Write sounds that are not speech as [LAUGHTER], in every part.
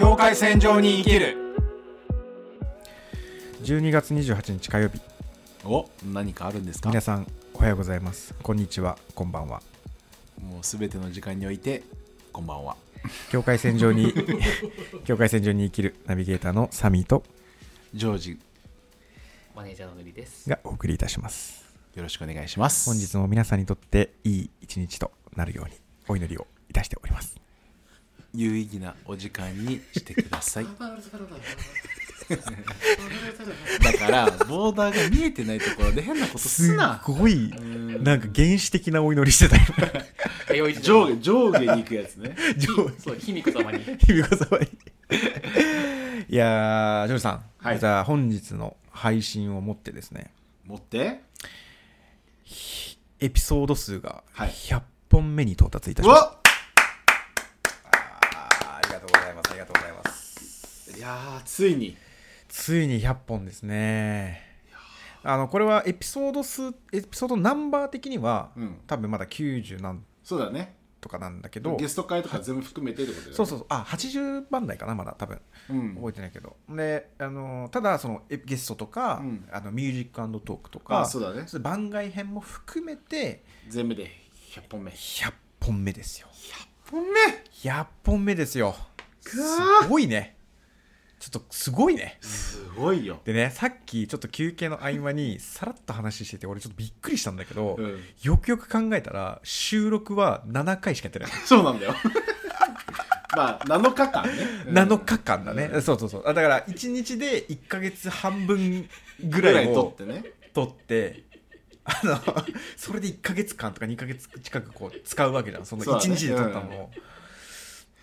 境界線上に生きる。12月28日火曜日。お何かあるんですか？皆さんおはようございます。こんにちは。こんばんは。もうすべての時間においてこんばんは。境界線上に [LAUGHS] 境界線上に生きるナビゲーターのサミーとジョージ。マネージャーのグリです。がお送りいたします。よろしくお願いします。本日も皆さんにとっていい一日となるようにお祈りをいたしております有意義なお時間にしてください。[LAUGHS] だからボーダーが見えてないところで変なことすすなごいん。なんか原始的なお祈りしてたよ。[LAUGHS] 上下 [LAUGHS] 上下に行くやつね。そう、卑弥呼様に。日々子様に。いやージョージさん、はい。じゃあ本日の配信をもってですね。持って？エピソード数がはい。100本目に到達いたしました、うわあーありがとうございますありがとうございますいやーついに。ついに100本ですね。あのこれはエピソード数エピソードナンバー的には、うん。多分まだ90何そうだねとかなんだけど。ゲスト回とか全部含めてってことだよね。そうそうそう。あ80番台かなまだ多分。うん。覚えてないけど。であのただそのえゲストとか、うん。あのミュージックトークとあかそうだね。番外編も含めて全部で100本目。100本目ですよ。本目？100本目ですよ。すー。ごいねちょっとすごいね。すごいよ。でねさっきちょっと休憩の合間にさらっと話してて俺ちょっとびっくりしたんだけど、うん。よくよく考えたら収録は7回しかやってない。そうなんだよ。[LAUGHS] まあ7日間ね。7日間だね、うん。そうそうそう。あだから1日で1ヶ月半分ぐぐらいをってね。取ってあのそれで1ヶ月間とか2ヶ月近くこう使うわけじゃん。そのそうだね1日で撮ったのを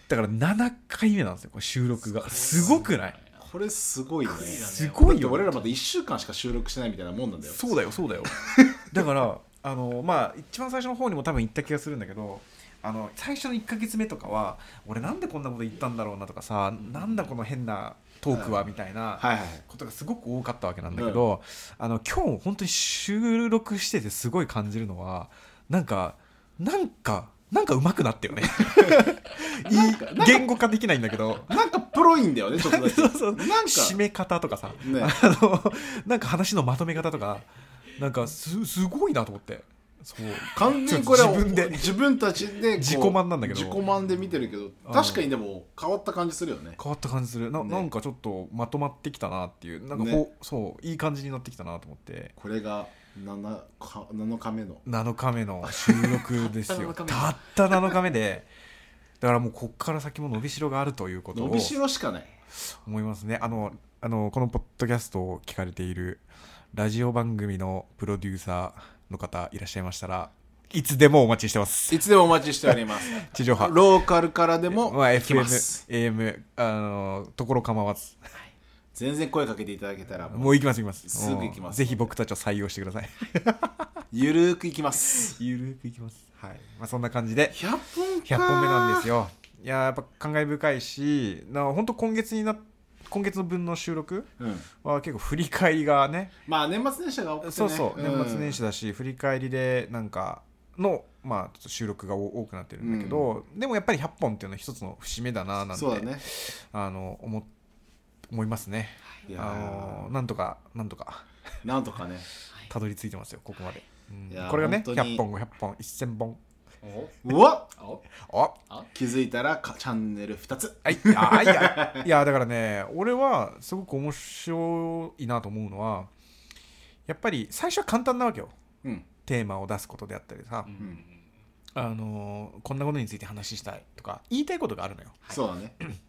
だ,、から7回目なんですよこれ収録が。すごくない？これすごいね。すごいよ。俺らまだ1週間しか収録してないみたいなもんなんだよ。そうだよそうだよ。[LAUGHS] だからあのまあ一番最初の方にも多分言った気がするんだけどあの最初の1ヶ月目とかは俺なんでこんなこと言ったんだろうなとかさなんだこの変なトークはみたいなことがすごく多かったわけなんだけど、あの今日本当に収録しててすごい感じるのはなんかなんかなんか上手くなったよね。[LAUGHS] いい言語化できないんだけど。なんかプロいんだよねちょっとだけそうそう。なんか。締め方とかさ、ね。あのなんか話のまとめ方とかなんかすすごいなと思って。そう。完全にこれは自分で。[LAUGHS] 自分たちでこう自己満なんだけど。自己満で見てるけど確かにでも変わった感じするよね。変わった感じする。な,、ね。なんかちょっとまとまってきたなっていう。なんかこう、ね。そう。いい感じになってきたなと思って。これが 7, か7日目の。7日目の収録ですよ。たった7日目。たった7日目で。だからもうこっから先も伸びしろがあるということを伸びしろしかない。思いますね。あのあのこのポッドキャストを聞かれているラジオ番組のプロデューサーの方いらっしゃいましたらいつでもお待ちしてます。いつでもお待ちしております。[LAUGHS] 地上波。ローカルからでもま FM、AM あのところ構わず全然声かけていただけたらもう行きます行きます。すぐ行きます。ぜひ僕たちを採用してください。ゆるーくいきます。ゆるく行きます。はい。まあそんな感じで。100本か100本目なんですよ。いやーやっぱ感慨深いしな本当今月にな今月の分の収録うん。は結構振り返りがね。まあ年末年始が多くてね。そうそう、ん。年末年始だし振り返りでなんかのまあ収録が多くなってるんだけど、でもやっぱり100本っていうのは一つの節目だななんてそうだね。あの思思いますね。い。やあのなんとかなんとか。ーなんとかね。[LAUGHS] たどり着いてますよここまで、うん。これがね本当に。100本500本1000本。おうわお。あ。気づいたらかチャンネル2つ。はい、あいや。いやだからね俺はすごく面白いなと思うのはやっぱり最初は簡単なわけよ。うん。テーマを出すことであったりさ、うん。あのーこんなことについて話したいとか言いたいことがあるのよ、そうだね [LAUGHS]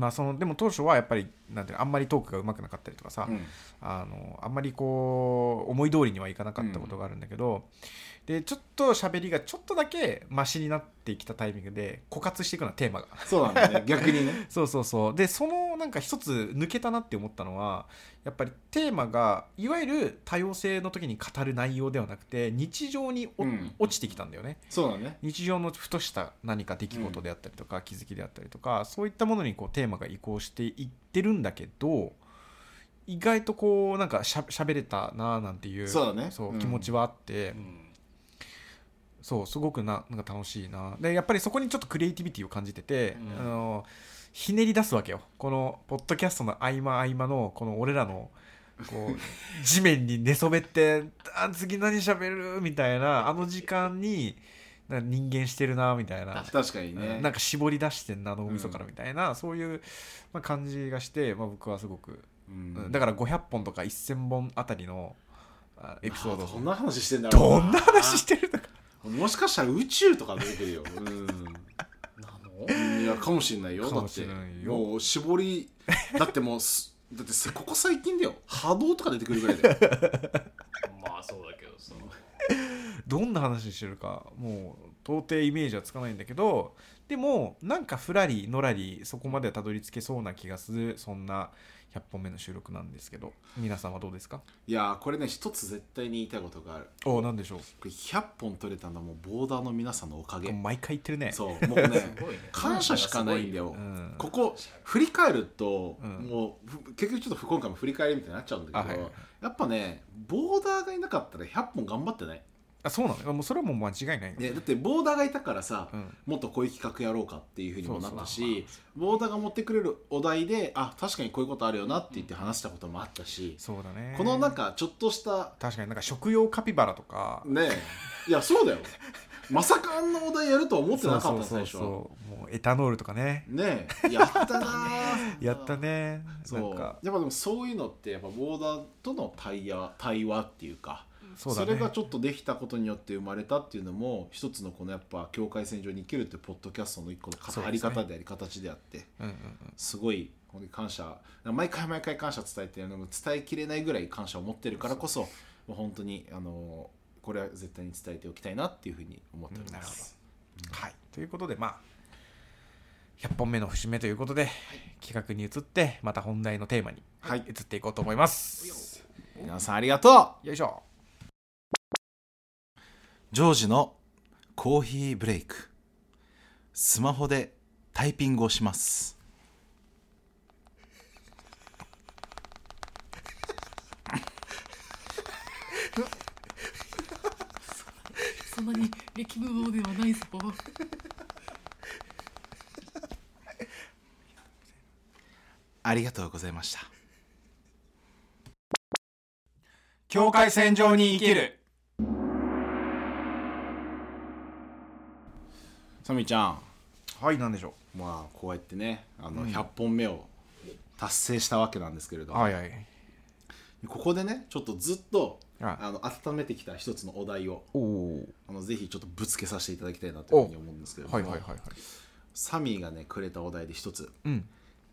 まあ、そのでも当初はやっぱりなんていうのあんまりトークがうまくなかったりとかさ、うん。あのあんまりこう思い通りにはいかなかったことがあるんだけど、でちょっと喋りがちょっとだけマシになってきたタイミングで枯渇していくのはテーマが。そうなんだね。[LAUGHS] 逆にね。そうそうそう。でそのなんか一つ抜けたなって思ったのはやっぱりテーマがいわゆる多様性の時に語る内容ではなくて日常におうん。落ちてきたんだよね。そうだね。日常のふとした何か出来事であったりとか、気づきであったりとかそういったものにこうテーマが移行していってるんだけど意外とこうなんかしゃ喋れたなあなんていうそうだね。気持ちはあって、うんそうすごくななんか楽しいな。でやっぱりそこにちょっとクリエイティビティを感じてて、うん。あのひねり出すわけよ。このポッドキャストの合間合間のこの俺らのこう [LAUGHS] 地面に寝そべってあ次何喋る？みたいなあの時間に人間してるなみたいな。確かに。ね。なんか絞り出してんな脳みそからみたいな、そういう、まあ、感じがして、まあ、僕はすごく、うん。うんだから500本とか1000本あたりのあエピソードあどんな話してんだろうどんな話してるのかもしかしたら宇宙とか出てくるよ、うなの？ん、いやかもしれないよ。だってもう絞りだってもうすだってせここ最近だよ。波動とか出てくるぐらいだよ。[LAUGHS] まあそうだけどさ。どんな話してるかもう到底イメージはつかないんだけどでもなんかふらりのらりそこまではたどり着けそうな気がするそんな100本目の収録なんですけど。皆さんはどうですか？いやーこれね一つ絶対に言いたいことがある。おおなんでしょう？これ100本取れたのはもうボーダーの皆さんのおかげ。毎回言ってるね。そうもうね [LAUGHS] 感謝しかないんだよ、うん。ここ振り返ると、うん。もうふ結局ちょっと不今回も振り返りみたいになっちゃうんだけど、あはいはいやっぱねボーダーがいなかったら100本頑張ってない、あそうなの？もうそれはもう間違いないね、だってボーダーがいたからさ、うん。もっとこういう企画やろうかっていうふうにもなったそうしボーダーが持ってくれるお題であ確かにこういうことあるよなって言って話したこともあったし、そうだね。このなんかちょっとした確かになんか食用カピバラとか。ねいやそうだよ。[LAUGHS] まさかあんなお題やるとは思ってなかったそうそう最初そう。もうエタノールとかね。ねやったなー。[LAUGHS] やったね。そう。なんか。やっぱでもそういうのってやっぱボーダーとの対話対話っていうかそれがちょっとできたことによって生まれたっていうのも一つのこのやっぱ境界線上に生きるってポッドキャストの一個のあり方であり形であってすごい感謝毎回毎回感謝伝えてるのも伝えきれないぐらい感謝を持ってるからこそもう本当にあのこれは絶対に伝えておきたいなっていうふうに思っております、はい、ということでまあ100本目の節目ということで、企画に移ってまた本題のテーマにはい。移っていこうと思います、皆さんありがとう。よいしょジョージのコーヒーブレイク。スマホでタイピングをします。そんなに激無謀ではないぞ。ありがとうございました。境界線上に生きるサミちゃん。はい何でしょまあこうやってねあのうん。100本目を達成したわけなんですけれどはいはい。ここでねちょっとずっとああ。の温めてきた一つのお題をおお。あのぜひちょっとぶつけさせていただきたいなというふうに思うんですけれども、はいはいはいはい。サミーがねくれたお題で一つ。うん。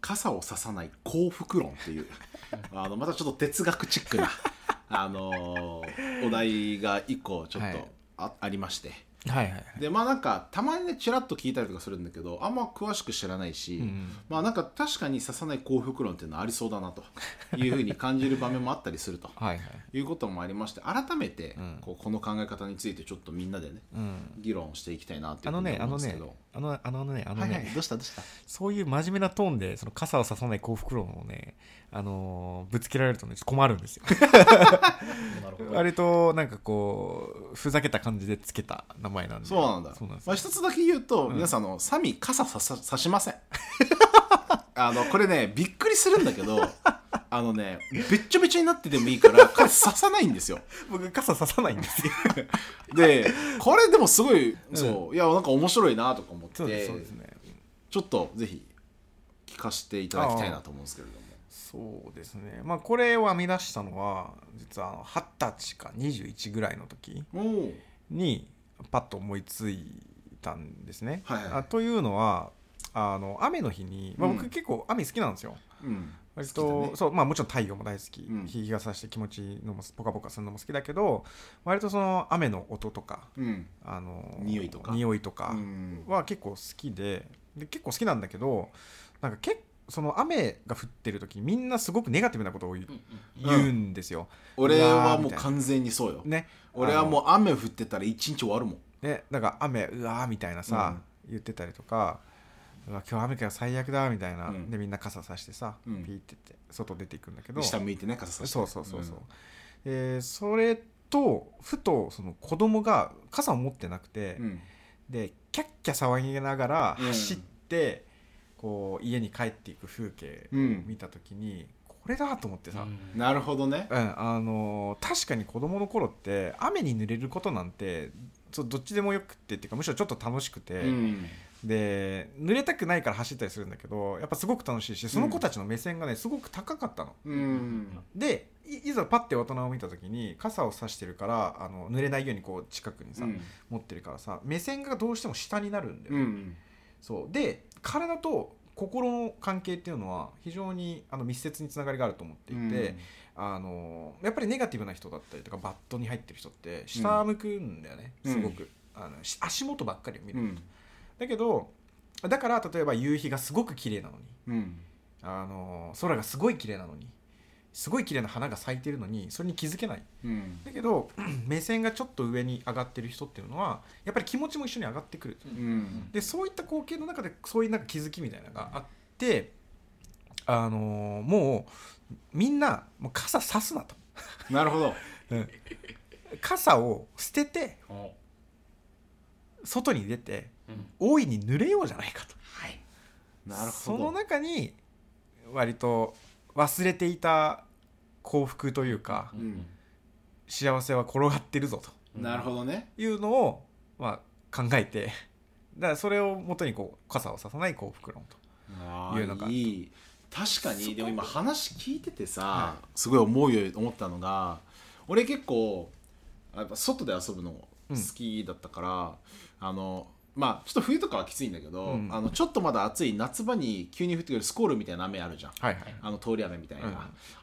傘をささない幸福論っていう。[LAUGHS] あのまたちょっと哲学チックなあのーお題が一個ちょっとはい。あ,、ありましてはいはいはい。でまあなんかたまにねちらっと聞いたりとかするんだけどあんま詳しく知らないし、うんまあなんか確かに刺さない幸福論っていうのはありそうだなと [LAUGHS] いうふうに感じる場面もあったりすると。はいはい。いうこともありまして改めてうん。こうこの考え方についてちょっとみんなでねうん。議論していきたいなっていあのうふうにねあのね思うんですけど、あのあのねあのね、はいはい。どうした？どうした？そういう真面目なトーンでその傘をささない幸福論をね、あのーぶつけられるとね困るんですよ。[LAUGHS] 割となんかこうふざけた感じでつけた名前なんで。そうなんだ。そうなんですまあ、一つだけ言うと、ん。皆さんあのサミ傘さささしません [LAUGHS] あのこれねびっくりするんだけど [LAUGHS] あのねべっちょべちょになっててもいいからこれ刺さないんですよ。僕傘ささないんですよ。でこれでもすごい、そういやなんか面白いなとか思ってそうですねちょっとぜひ聞かせていただきたいなと思うんですけれども。そうですね。まあこれを編み出したのは実は二十歳か21ぐらいの時にパッと思いついたんですね。はいはい。あというのはあの雨の日に、まあ、うん。僕結構雨好きなんですよ。うん。割好と、ね。そうまあもちろん太陽も大好き、うん。日が差して気持ちいいのもポカポカするのも好きだけど割とその雨の音とかうん。あの匂いとか。匂いとかうん。は結構好きでで結構好きなんだけどなんか結その雨が降ってる時みんなすごくネガティブなことを言う,、うんうん。言うんですよ。俺はもう完全にそうよ、ね、俺はもう雨降ってたら一日終わるもん。ね、なんか雨うわーみたいなさ、言ってたりとかうわ今日雨かよ最悪だみたいな、うん。でみんな傘さしてさ、うん。ピーってって外出ていくんだけど。下向いてね傘さして。そうそうそうそう、えーそれとふとその子供が傘を持ってなくて、うん。でキャッキャ騒ぎながらうん。走って、こう家に帰っていく風景をうん。見た時に、これだと思ってさ、うん。なるほどね。うんあのー確かに子供の頃って雨に濡れることなんてそうどっちでもよくってっていうかむしろちょっと楽しくて、うんで濡れたくないから走ったりするんだけどやっぱすごく楽しいしその子たちの目線がねすごく高かったの。うん。でいいざパッて大人を見た時に傘を差してるからあの濡れないようにこう近くにさ、うん。持ってるからさ目線がどうしても下になるんだよ、うん。そう。で体と心の関係っていうのは非常にあの密接につながりがあると思っていて、あのやっぱりネガティブな人だったりとかバットに入ってる人って下向くんだよね、うん。すごく、あのし足元ばっかりを見る、うんだけどだから例えば夕日がすごく綺麗なのにうん。あの空がすごい綺麗なのにすごい綺麗な花が咲いてるのにそれに気づけない。うん。だけど [CLEARS THROAT] 目線がちょっと上に上がってる人っていうのはやっぱり気持ちも一緒に上がってくる。うん。でそういった光景の中でそういうなんか気づきみたいなのがあってあのーもうみんなもう傘さすなと。なるほど。傘を捨ててお外に出てうん。大いに濡れようじゃないかと。はい。なるそのほど中に割と忘れていた幸福というかうん。幸せは転がってるぞなるほどね。というのを、まあ、考えてだからそれをもとにこう傘をささない幸福論と。あいうのが。ーいい。確かに。でも今話聞いててさ、はすごい思うよ思ったのが俺結構やっぱ外で遊ぶの好きだったから、あのまあちょっと冬とかはきついんだけど、うん。あのちょっとまだ暑い夏場に急に降ってくるスコールみたいな雨あるじゃん。はいはい。あの通り雨みたいな、うん。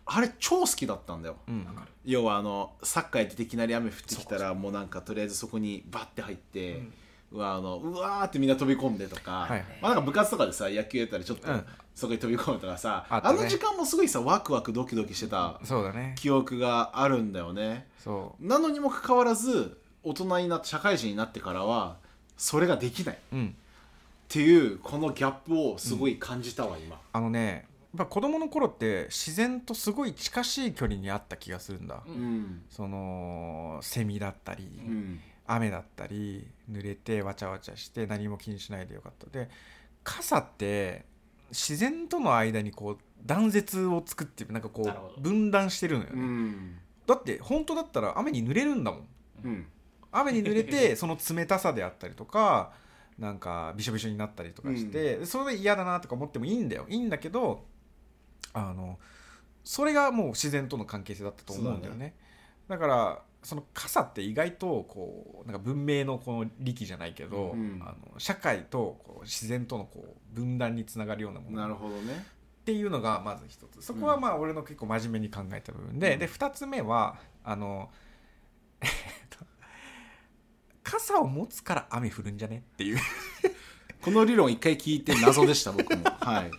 あれ超好きだったんだよ、うん。要はあのサッカーやってていきなり雨降ってきたらもうなんかとりあえずそこにバッて入って、うわあのうわーってみんな飛び込んでとか、はいまあ、なんか部活とかでさ野球やったらちょっとうん。そこに飛び込むとかさ、ああったね。の時間もすごいさワクワクドキドキしてた記憶があるんだよね。そなのにもかかわらず大人になって社会人になってからはそれができない。っううんていうこのギャップをすごい感じたわ、今。あのねやっぱ子供の頃って自然とすごい近しい距離にあった気がするんだ、ううん。そのセミだったり、うん。雨だったり濡れてわちゃわちゃして何も気にしないでよかった。で傘って自然との間にこう断絶を作ってなんかこなるほど。う分断してるのようね、ん。だって本当だったら雨に濡れるんだもん。うん雨に濡れて [LAUGHS] その冷たさであったりとかなんかびしょびしょになったりとかして、でそれで嫌だなとか思ってもいいんだよ。いいんだけどあのそれがもう自然との関係性だったと思うんだよね。だからその傘って意外とこうなんか文明のこの力じゃないけど、うんあの社会とこう自然とのこう分断につながるようなもの。なるほどね。っていうのがまず一つ。そこはまあ俺の結構真面目に考えた部分で、うん。で2つ目はあのえっと傘を持つから雨降るんじゃね？っていう。この理論一回聞いて謎でした僕も。[LAUGHS] はい。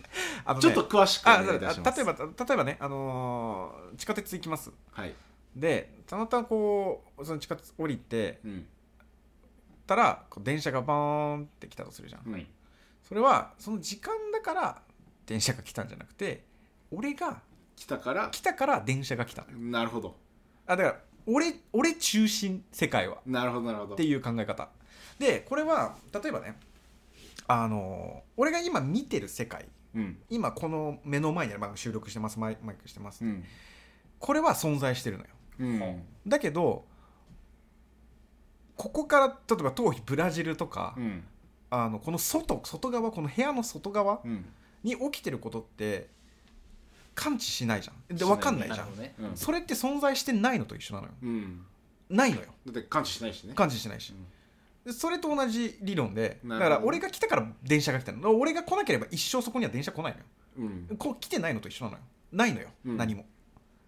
あのねちょっと詳しくおあ願いいたします。例えば例えばね、あのー地下鉄行きます。はい。でたまたまこうその地下鉄降りてうん。たらこう電車がバーンって来たとするじゃん、うんそれはその時間だから電車が来たんじゃなくて俺が来たから来たから電車が来たのよ。なるほど。あだから俺俺中心世界は。なるほどなるほど。っていう考え方。でこれは例えばねあの俺が今見てる世界うん。今この目の前にある、まあ、収録してますマイマイクしてます、うん。これは存在してるのよ。うん。だけどここから例えば遠いブラジルとか、うん。あのこの外外側この部屋の外側うん。に起きてることって感知しないじゃん。で分かんないじゃん、ね。うん。それって存在してないのと一緒なのよ。うん。ないのよ。だって感知しないしね。感知してないし、でそれと同じ理論でだから俺が来たから電車が来たの。俺が来なければ一生そこには電車来ないのよ。うん。こう来てないのと一緒なのよ。ないのよ、うん。何も。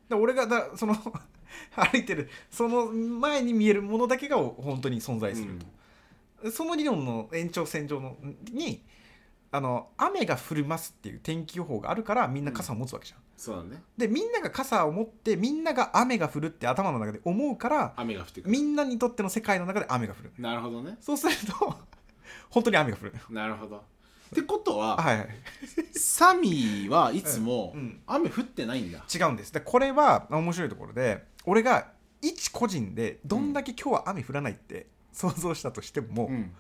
だ俺がだその [LAUGHS] 歩いてるその前に見えるものだけが本当に存在すると、その理論の延長線上のにあの雨が降りますっていう天気予報があるからみんな傘を持つわけじゃん、そうだね。でみんなが傘を持ってみんなが雨が降るって頭の中で思うから雨が降ってくる。みんなにとっての世界の中で雨が降るなるほどね。そうすると本当に雨が降るなるほど。ってことははいはい。サミーはいつもうん。雨降ってないんだ。違うんです。でこれは面白いところで俺が一個人でどんだけ今日は雨降らないって想像したとしても、うん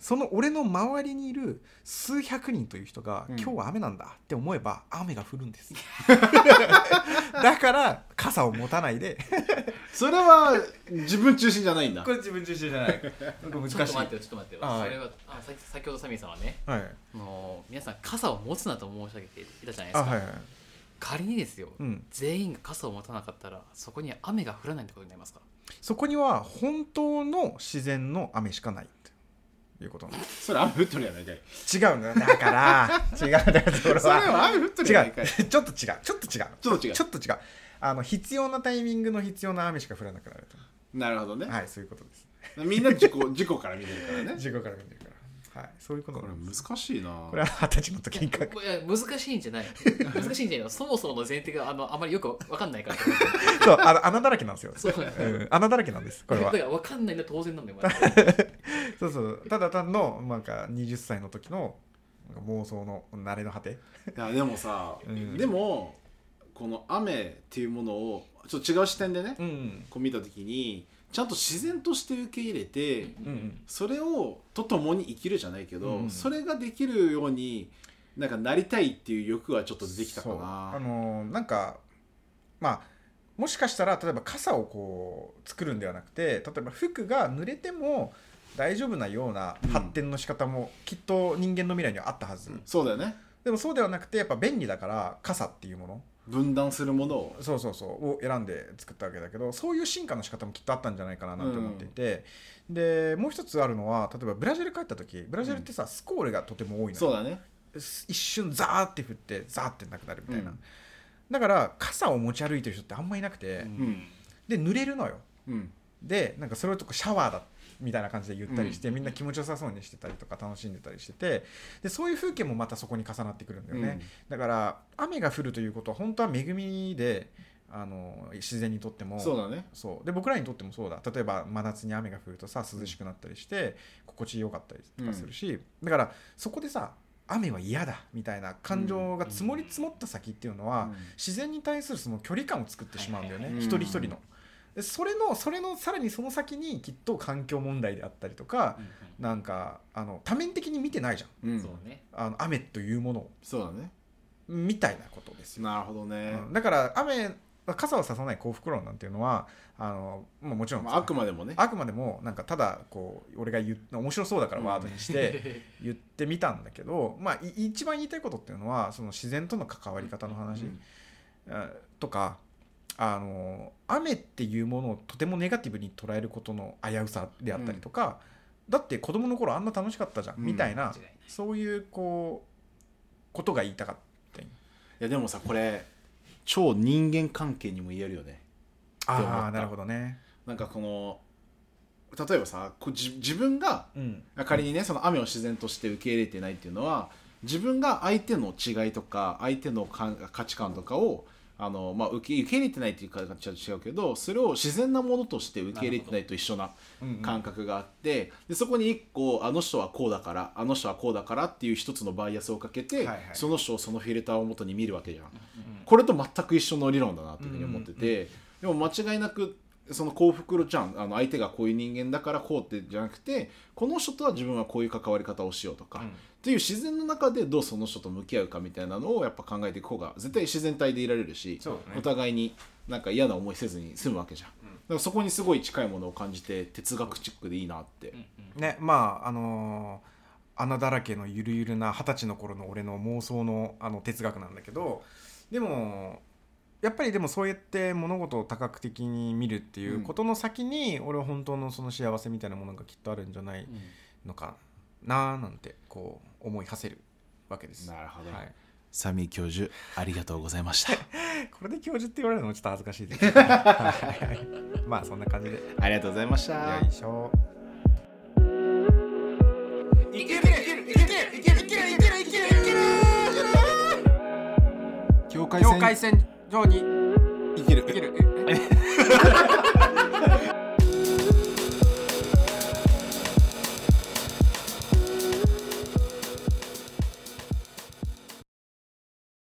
その俺の周りにいる数百人という人が、うん。今日は雨なんだって思えば雨が降るんです。[LAUGHS] だから傘を持たないで。[LAUGHS] それは自分中心じゃないんだ。これ自分中心じゃない。難しい。ちょっと待ってよちょっと待ってはい。それはあさ先ほどサミーさんはねはい。もう皆さん傘を持つなと申し上げていたじゃないですか、あはいはい。仮にですよ、うん。全員が傘を持たなかったらそこには雨が降らないってことになりますか？そこには本当の自然の雨しかないいうことなのそれ雨降っとるやないかい。違うんだよ。だから [LAUGHS] 違うんだよそれそれはは雨降っとるやないかい。違う。ちょっと違う。ちょっと違うちょっと違う。ちょっと違う。あの必要なタイミングの必要な雨しか降らなくなるなるほどね、とはいそういうことです。みんな自己自己から見てるからね。[LAUGHS] 自己から見てるからはいそういうことこれ難しいな。これは二十歳の時に書くいや難しいんじゃない。難しいんじゃない。[LAUGHS] のそもそもの前提があの [LAUGHS] あまりよく分かんないから。そうあの穴だらけなんですよ。そう。うん穴だらけなんですこれは。だから分かんないのは当然なんだよ、まだ。[LAUGHS] そうそう。ただ単のなんか20歳の時の妄想の慣れの果て。いやでもさ、うん。でもこの雨っていうものをちょっと違う視点でね、うん。こう見た時にちゃんと自然として受け入れて、うんうん。それをと共に生きるじゃないけど、うんそれができるようになんかなりたいっていう欲はちょっと出てきたかな。あのーなんかまあもしかしたら例えば傘をこう作るんではなくて例えば服が濡れても大丈夫なような発展の仕方もきっと人間の未来にはあったはず、そうだよね。でもそうではなくてやっぱ便利だから傘っていうもの分断するものをそうそうそうを選んで作ったわけだけどそういう進化の仕方もきっとあったんじゃないかななんて思っていて、でもう一つあるのは例えばブラジル帰った時ブラジルってさ、スコーレがとても多いのよ。そうだね。一瞬ザーって降ってザーってなくなるみたいな、うん。だから傘を持ち歩いてる人ってあんまいなくて、うん。で濡れるのよ。うん。でなんかそれをとこシャワーだみたいな感じで言ったりして、みんな気持ちよさそうにしてたりとか楽しんでたりしててでそういう風景もまたそこに重なってくるんだよね、だから雨が降るということは本当は恵みであの自然にとってもそうだね。そう。で僕らにとってもそうだ。例えば真夏に雨が降るとさ涼しくなったりして心地よかったりとかするし、だからそこでさ雨は嫌だみたいな感情が積もり積もった先っていうのは、うん。自然に対するその距離感を作ってしまうんだよね、一人一人の。でそれのそれのさらにその先にきっと環境問題であったりとか、なんかあの多面的に見てないじゃん。うん。そうね。あの雨というものを。そうだね。みたいなことですよ。なるほどね、うん。だから雨傘をささない幸福論なんていうのはあの、まあ、もちろん。まあ、あくまでもね。あくまでもなんかただこう俺が言う面白そうだからうん。ワードにして [LAUGHS] 言ってみたんだけど、まあい一番言いたいことっていうのはその自然との関わり方の話、うんあとかあの雨っていうものをとてもネガティブに捉えることの危うさであったりとか、だって子供の頃あんな楽しかったじゃん、うん。みたいなそういうこうことが言いたかった。いやでもさこれ超人間関係にも言えるよね。ああなるほどね。なんかこの例えばさこうじ自分がうん。仮にねその雨を自然として受け入れてないっていうのは自分が相手の違いとか相手のか価値観とかをあの、まあ、受け受け入れてないっていう形は違うけどそれを自然なものとして受け入れてないと一緒な感覚があってでそこに一個あの人はこうだからあの人はこうだからっていう一つのバイアスをかけて、はいはい。その人をそのフィルターをもとに見るわけじゃん。これと全く一緒の理論だなっていうふうに思ってて、でも間違いなくその幸福ちゃんあの相手がこういう人間だからこうってじゃなくてこの人とは自分はこういう関わり方をしようとか、っていう自然の中でどうその人と向き合うかみたいなのをやっぱ考えていく方が絶対自然体でいられるし、ね。お互いになんか嫌な思いせずに済むわけじゃん、だからそこにすごい近いものを感じて哲学チックでいいなって、ねまああのー穴だらけのゆるゆるな二十歳の頃の俺の妄想のあの哲学なんだけどでもやっぱりでもそうやって物事を多角的に見るっていうことの先に、俺は本当のその幸せみたいなものがきっとあるんじゃないのかななんてこう思い馳せるわけです。なるほど。はい、サミー教授ありがとうございました。[LAUGHS] これで教授って言われるのもちょっと恥ずかしいですけど [LAUGHS] はい。まあそんな感じで。よありがとうございました。いしょ。いけるいけるいけるいけるいけるいけるいけるいける境界境界線情に生きる。生きる。